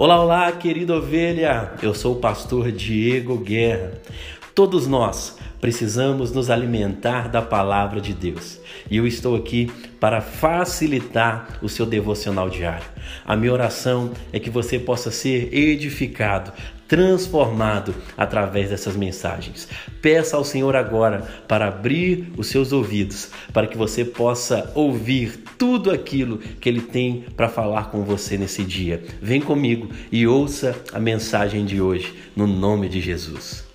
Olá, olá, querida ovelha. Eu sou o pastor Diego Guerra. Todos nós precisamos nos alimentar da palavra de Deus. E eu estou aqui para facilitar o seu devocional diário. A minha oração é que você possa ser edificado, transformado através dessas mensagens. Peça ao Senhor agora para abrir os seus ouvidos, para que você possa ouvir tudo aquilo que Ele tem para falar com você nesse dia. Vem comigo e ouça a mensagem de hoje, no nome de Jesus.